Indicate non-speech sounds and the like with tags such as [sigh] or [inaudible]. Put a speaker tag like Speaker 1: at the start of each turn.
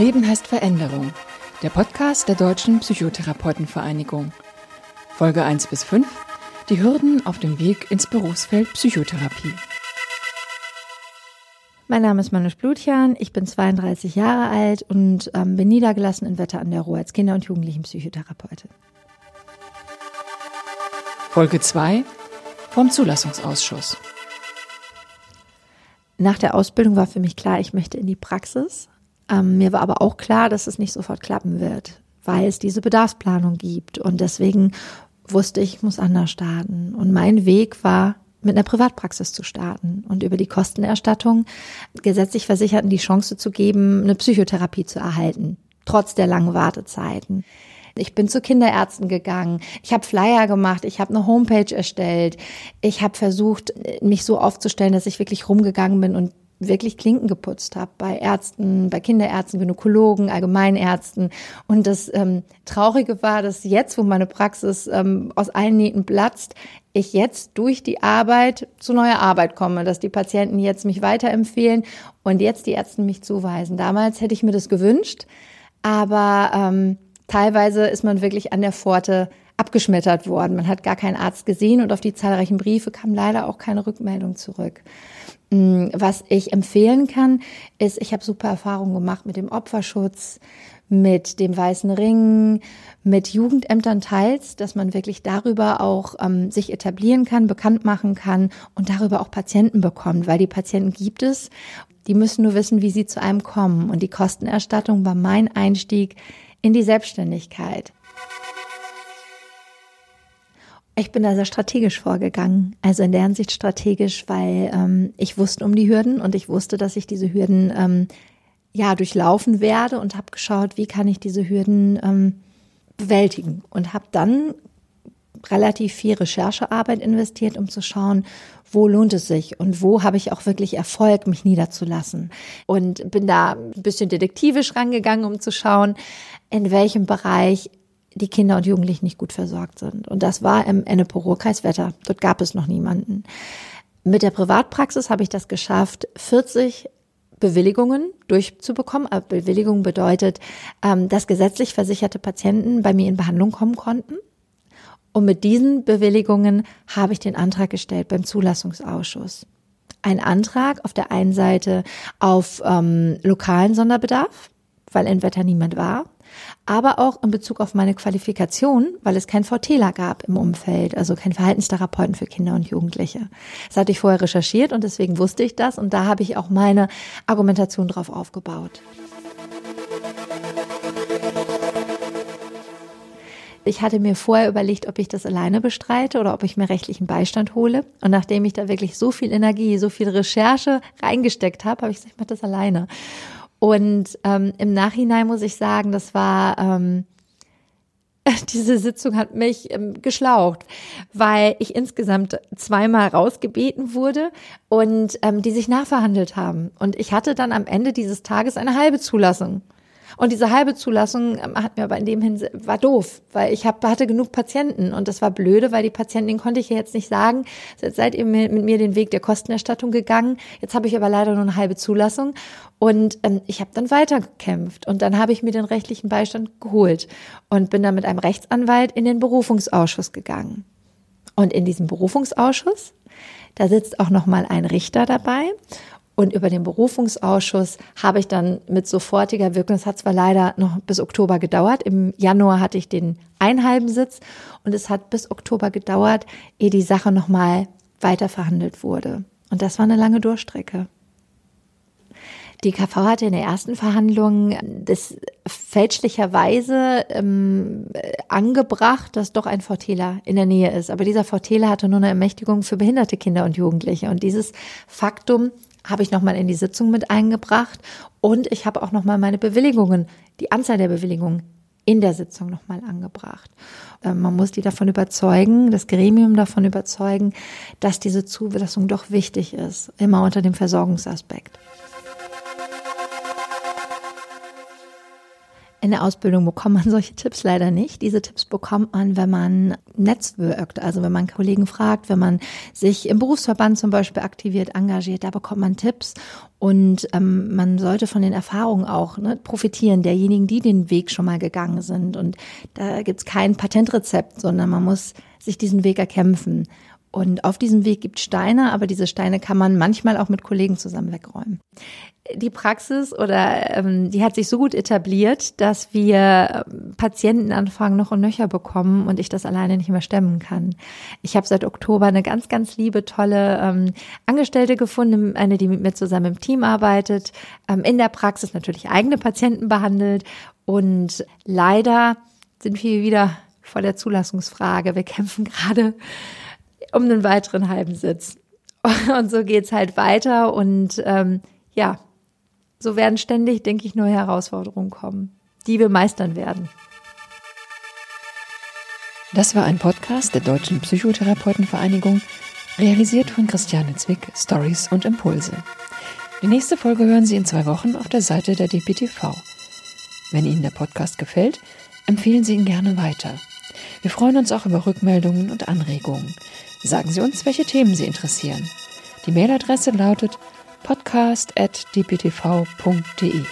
Speaker 1: Leben heißt Veränderung. Der Podcast der Deutschen Psychotherapeutenvereinigung. Folge 1 bis 5. Die Hürden auf dem Weg ins Berufsfeld Psychotherapie.
Speaker 2: Mein Name ist Manusch Blutjan, ich bin 32 Jahre alt und ähm, bin niedergelassen in Wetter an der Ruhr als Kinder- und Jugendlichenpsychotherapeutin.
Speaker 1: Folge 2 vom Zulassungsausschuss.
Speaker 2: Nach der Ausbildung war für mich klar, ich möchte in die Praxis. Ähm, mir war aber auch klar, dass es nicht sofort klappen wird, weil es diese Bedarfsplanung gibt. Und deswegen wusste ich, ich muss anders starten. Und mein Weg war, mit einer Privatpraxis zu starten und über die Kostenerstattung gesetzlich Versicherten die Chance zu geben, eine Psychotherapie zu erhalten, trotz der langen Wartezeiten. Ich bin zu Kinderärzten gegangen. Ich habe Flyer gemacht. Ich habe eine Homepage erstellt. Ich habe versucht, mich so aufzustellen, dass ich wirklich rumgegangen bin und wirklich Klinken geputzt habe bei Ärzten, bei Kinderärzten, Gynäkologen, Allgemeinärzten. Und das ähm, Traurige war, dass jetzt, wo meine Praxis ähm, aus allen Nähten platzt, ich jetzt durch die Arbeit zu neuer Arbeit komme, dass die Patienten jetzt mich weiterempfehlen und jetzt die Ärzte mich zuweisen. Damals hätte ich mir das gewünscht, aber ähm, Teilweise ist man wirklich an der Pforte abgeschmettert worden. Man hat gar keinen Arzt gesehen und auf die zahlreichen Briefe kam leider auch keine Rückmeldung zurück. Mm, was ich empfehlen kann, ist, ich habe super Erfahrungen gemacht mit dem Opferschutz, mit dem Weißen Ring, mit Jugendämtern teils, dass man wirklich darüber auch ähm, sich etablieren kann, bekannt machen kann und darüber auch Patienten bekommt, weil die Patienten gibt es. Die müssen nur wissen, wie sie zu einem kommen. Und die Kostenerstattung war mein Einstieg in die Selbstständigkeit. Ich bin da sehr strategisch vorgegangen, also in der Hinsicht strategisch, weil ähm, ich wusste um die Hürden und ich wusste, dass ich diese Hürden ähm, ja durchlaufen werde und habe geschaut, wie kann ich diese Hürden ähm, bewältigen und habe dann relativ viel Recherchearbeit investiert, um zu schauen, wo lohnt es sich und wo habe ich auch wirklich Erfolg, mich niederzulassen. Und bin da ein bisschen detektivisch rangegangen, um zu schauen, in welchem Bereich die Kinder und Jugendlichen nicht gut versorgt sind. Und das war im Ennepe-Ruhr-Kreis Wetter. Dort gab es noch niemanden. Mit der Privatpraxis habe ich das geschafft, 40 Bewilligungen durchzubekommen. Bewilligung bedeutet, ähm, dass gesetzlich versicherte Patienten bei mir in Behandlung kommen konnten. Und mit diesen Bewilligungen habe ich den Antrag gestellt beim Zulassungsausschuss. Ein Antrag auf der einen Seite auf ähm, lokalen Sonderbedarf, weil in Wetter niemand war, aber auch in Bezug auf meine Qualifikation, weil es kein VTler gab im Umfeld, also kein Verhaltenstherapeuten für Kinder und Jugendliche. Das hatte ich vorher recherchiert und deswegen wusste ich das und da habe ich auch meine Argumentation drauf aufgebaut. Ich hatte mir vorher überlegt, ob ich das alleine bestreite oder ob ich mir rechtlichen Beistand hole. Und nachdem ich da wirklich so viel Energie, so viel Recherche reingesteckt habe, habe ich gesagt, ich mache das alleine. Und ähm, im Nachhinein muss ich sagen, das war ähm, [laughs] diese Sitzung hat mich ähm, geschlaucht, weil ich insgesamt zweimal rausgebeten wurde und ähm, die sich nachverhandelt haben. Und ich hatte dann am Ende dieses Tages eine halbe Zulassung. Und diese halbe Zulassung ähm, hat mir aber in dem Hin war doof, weil ich hab, hatte genug Patienten. Und das war blöde, weil die Patienten, denen konnte ich ja jetzt nicht sagen, seid ihr mit mir den Weg der Kostenerstattung gegangen. Jetzt habe ich aber leider nur eine halbe Zulassung. Und ähm, ich habe dann weitergekämpft. Und dann habe ich mir den rechtlichen Beistand geholt und bin dann mit einem Rechtsanwalt in den Berufungsausschuss gegangen. Und in diesem Berufungsausschuss, da sitzt auch noch mal ein Richter dabei und über den Berufungsausschuss habe ich dann mit sofortiger Wirkung, es hat zwar leider noch bis Oktober gedauert, im Januar hatte ich den einhalben Sitz und es hat bis Oktober gedauert, ehe die Sache nochmal weiter verhandelt wurde. Und das war eine lange Durchstrecke. Die KV hatte in der ersten Verhandlung das fälschlicherweise ähm, angebracht, dass doch ein Forteler in der Nähe ist. Aber dieser Forteler hatte nur eine Ermächtigung für behinderte Kinder und Jugendliche. Und dieses Faktum habe ich nochmal in die Sitzung mit eingebracht und ich habe auch nochmal meine Bewilligungen, die Anzahl der Bewilligungen in der Sitzung nochmal angebracht. Ähm, man muss die davon überzeugen, das Gremium davon überzeugen, dass diese Zulassung doch wichtig ist, immer unter dem Versorgungsaspekt. In der Ausbildung bekommt man [laughs] solche Tipps leider nicht. Diese Tipps bekommt man, wenn man netzwirkt, also wenn man Kollegen fragt, wenn man sich im Berufsverband zum Beispiel aktiviert, engagiert, da bekommt man Tipps und ähm, man sollte von den Erfahrungen auch ne, profitieren, derjenigen, die den Weg schon mal gegangen sind. Und da gibt's kein Patentrezept, sondern man muss sich diesen Weg erkämpfen. Und auf diesem Weg gibt Steine, aber diese Steine kann man manchmal auch mit Kollegen zusammen wegräumen. Die Praxis oder ähm, die hat sich so gut etabliert, dass wir ähm, Patientenanfragen noch und nöcher bekommen und ich das alleine nicht mehr stemmen kann. Ich habe seit Oktober eine ganz, ganz liebe, tolle ähm, Angestellte gefunden, eine, die mit mir zusammen im Team arbeitet, ähm, in der Praxis natürlich eigene Patienten behandelt und leider sind wir wieder vor der Zulassungsfrage. Wir kämpfen gerade um einen weiteren halben Sitz. [laughs] Und so geht's halt weiter und ähm, ja, so werden ständig, denke ich, neue Herausforderungen kommen, die wir meistern werden.
Speaker 1: Das war ein Podcast der Deutschen Psychotherapeutenvereinigung, realisiert von Christiane Zwick, Stories und Impulse. Die nächste Folge hören Sie in zwei Wochen auf der Seite der DPTV. Wenn Ihnen der Podcast gefällt, empfehlen Sie ihn gerne weiter. Wir freuen uns auch über Rückmeldungen und Anregungen. Sagen Sie uns, welche Themen Sie interessieren. Die Mailadresse lautet podcast.dptv.de.